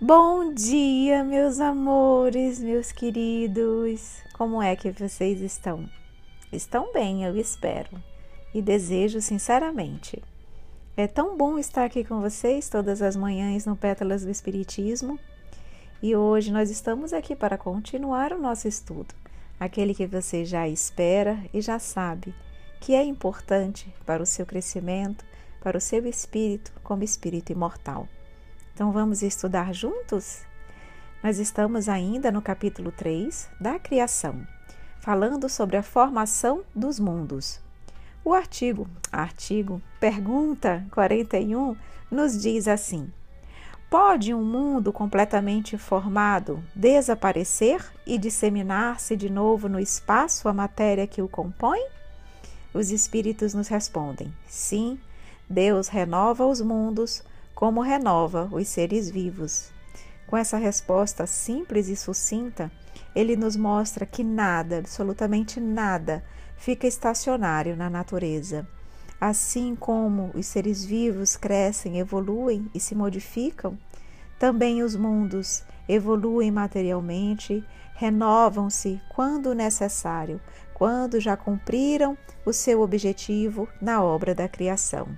Bom dia, meus amores, meus queridos. Como é que vocês estão? Estão bem, eu espero. E desejo sinceramente. É tão bom estar aqui com vocês todas as manhãs no Pétalas do Espiritismo. E hoje nós estamos aqui para continuar o nosso estudo, aquele que você já espera e já sabe que é importante para o seu crescimento, para o seu espírito como espírito imortal. Então vamos estudar juntos? Nós estamos ainda no capítulo 3 da criação, falando sobre a formação dos mundos. O artigo, artigo, pergunta 41 nos diz assim: Pode um mundo completamente formado desaparecer e disseminar-se de novo no espaço a matéria que o compõe? Os espíritos nos respondem: sim, Deus renova os mundos como renova os seres vivos. Com essa resposta simples e sucinta, ele nos mostra que nada, absolutamente nada, fica estacionário na natureza. Assim como os seres vivos crescem, evoluem e se modificam, também os mundos evoluem materialmente, renovam-se quando necessário, quando já cumpriram o seu objetivo na obra da criação.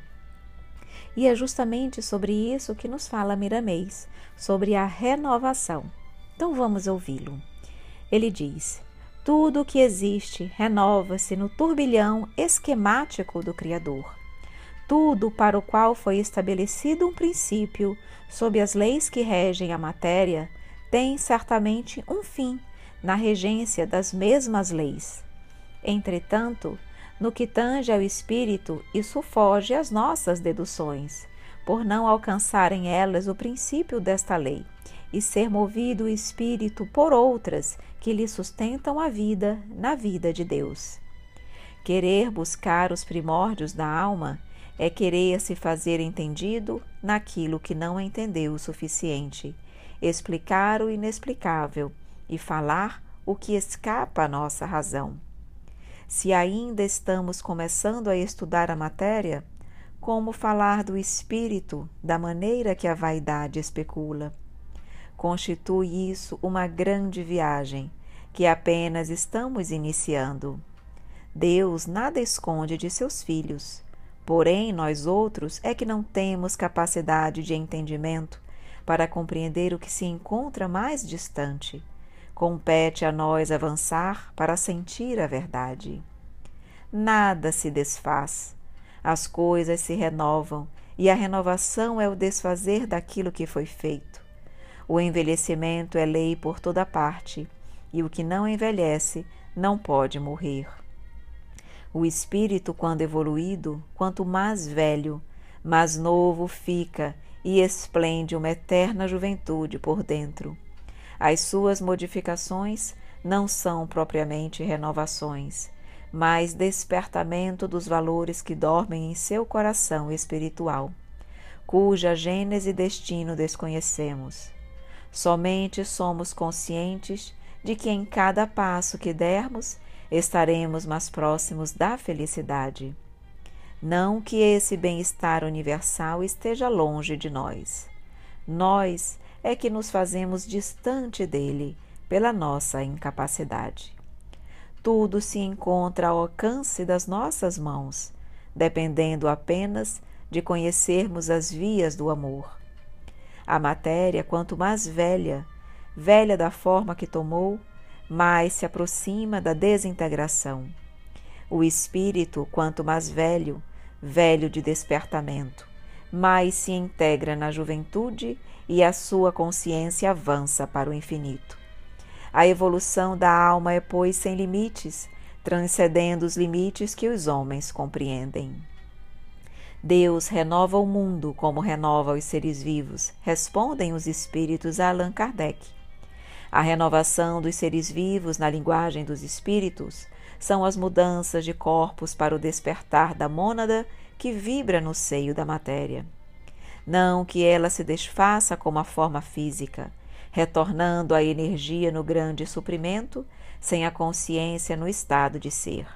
E é justamente sobre isso que nos fala Miramês, sobre a renovação. Então vamos ouvi-lo. Ele diz: Tudo o que existe renova-se no turbilhão esquemático do Criador. Tudo para o qual foi estabelecido um princípio, sob as leis que regem a matéria, tem certamente um fim na regência das mesmas leis. Entretanto, no que tange ao espírito, isso foge às nossas deduções, por não alcançarem elas o princípio desta lei, e ser movido o espírito por outras que lhe sustentam a vida na vida de Deus. Querer buscar os primórdios da alma é querer se fazer entendido naquilo que não entendeu o suficiente, explicar o inexplicável e falar o que escapa à nossa razão. Se ainda estamos começando a estudar a matéria, como falar do espírito da maneira que a vaidade especula? Constitui isso uma grande viagem que apenas estamos iniciando. Deus nada esconde de seus filhos, porém nós outros é que não temos capacidade de entendimento para compreender o que se encontra mais distante Compete a nós avançar para sentir a verdade. Nada se desfaz, as coisas se renovam e a renovação é o desfazer daquilo que foi feito. O envelhecimento é lei por toda parte e o que não envelhece não pode morrer. O espírito, quando evoluído, quanto mais velho, mais novo fica e esplende uma eterna juventude por dentro. As suas modificações não são propriamente renovações, mas despertamento dos valores que dormem em seu coração espiritual, cuja gênese e destino desconhecemos. Somente somos conscientes de que em cada passo que dermos estaremos mais próximos da felicidade. Não que esse bem-estar universal esteja longe de nós. Nós é que nos fazemos distante dele pela nossa incapacidade. Tudo se encontra ao alcance das nossas mãos, dependendo apenas de conhecermos as vias do amor. A matéria, quanto mais velha, velha da forma que tomou, mais se aproxima da desintegração. O espírito, quanto mais velho, velho de despertamento, mais se integra na juventude e a sua consciência avança para o infinito. A evolução da alma é, pois, sem limites, transcendendo os limites que os homens compreendem. Deus renova o mundo como renova os seres vivos, respondem os espíritos a Allan Kardec. A renovação dos seres vivos, na linguagem dos espíritos, são as mudanças de corpos para o despertar da mônada que vibra no seio da matéria. Não que ela se desfaça como a forma física, retornando a energia no grande suprimento, sem a consciência no estado de ser.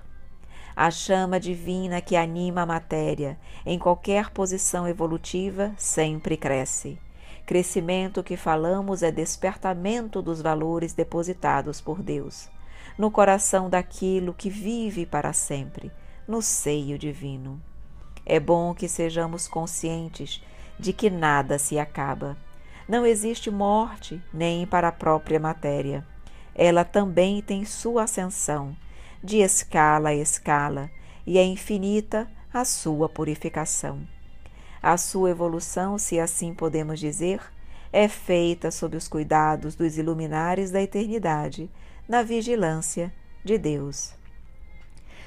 A chama divina que anima a matéria, em qualquer posição evolutiva, sempre cresce. Crescimento que falamos é despertamento dos valores depositados por Deus, no coração daquilo que vive para sempre, no seio divino. É bom que sejamos conscientes de que nada se acaba. Não existe morte nem para a própria matéria. Ela também tem sua ascensão, de escala a escala, e é infinita a sua purificação. A sua evolução, se assim podemos dizer, é feita sob os cuidados dos iluminares da eternidade, na vigilância de Deus.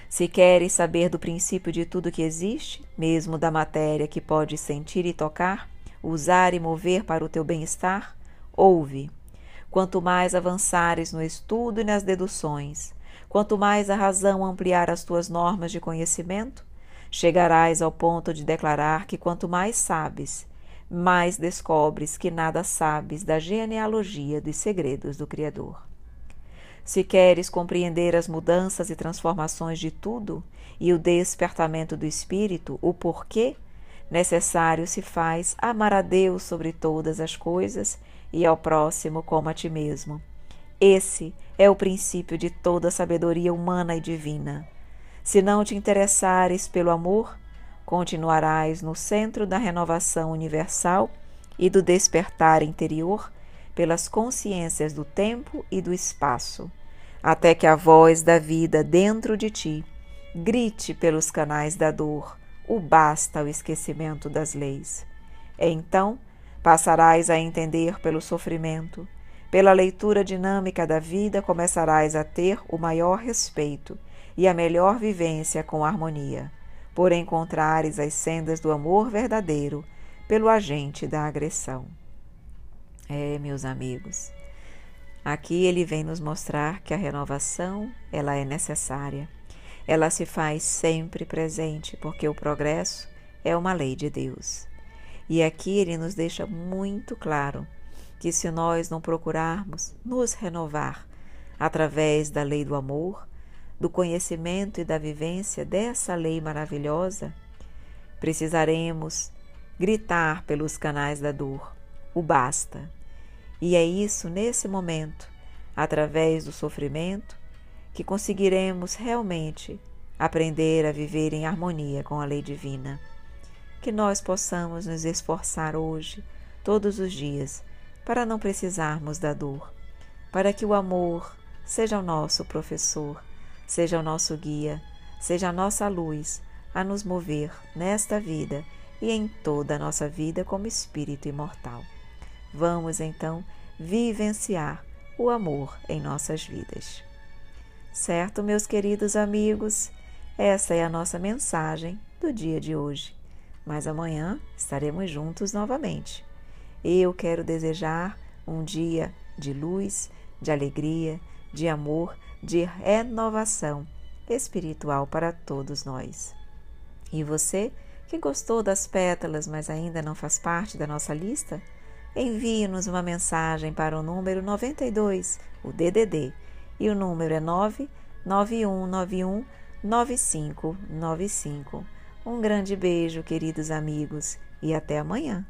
Se queres saber do princípio de tudo que existe, mesmo da matéria que pode sentir e tocar, usar e mover para o teu bem-estar, ouve. Quanto mais avançares no estudo e nas deduções, quanto mais a razão ampliar as tuas normas de conhecimento, chegarás ao ponto de declarar que quanto mais sabes, mais descobres que nada sabes da genealogia dos segredos do Criador. Se queres compreender as mudanças e transformações de tudo e o despertamento do espírito, o porquê, necessário se faz amar a Deus sobre todas as coisas e ao próximo como a ti mesmo. Esse é o princípio de toda sabedoria humana e divina. Se não te interessares pelo amor, continuarás no centro da renovação universal e do despertar interior pelas consciências do tempo e do espaço, até que a voz da vida dentro de ti grite pelos canais da dor o basta ao esquecimento das leis. Então passarás a entender pelo sofrimento, pela leitura dinâmica da vida começarás a ter o maior respeito e a melhor vivência com harmonia, por encontrares as sendas do amor verdadeiro pelo agente da agressão. É, meus amigos, aqui ele vem nos mostrar que a renovação ela é necessária. Ela se faz sempre presente, porque o progresso é uma lei de Deus. E aqui ele nos deixa muito claro que se nós não procurarmos nos renovar através da lei do amor, do conhecimento e da vivência dessa lei maravilhosa, precisaremos gritar pelos canais da dor o basta e é isso, nesse momento, através do sofrimento, que conseguiremos realmente aprender a viver em harmonia com a lei divina. Que nós possamos nos esforçar hoje, todos os dias, para não precisarmos da dor, para que o amor seja o nosso professor, seja o nosso guia, seja a nossa luz a nos mover nesta vida e em toda a nossa vida como espírito imortal. Vamos então vivenciar o amor em nossas vidas. Certo, meus queridos amigos? Essa é a nossa mensagem do dia de hoje. Mas amanhã estaremos juntos novamente. Eu quero desejar um dia de luz, de alegria, de amor, de renovação espiritual para todos nós. E você que gostou das pétalas, mas ainda não faz parte da nossa lista? Envie-nos uma mensagem para o número 92, o DDD, e o número é 99191 9595. Um grande beijo, queridos amigos, e até amanhã.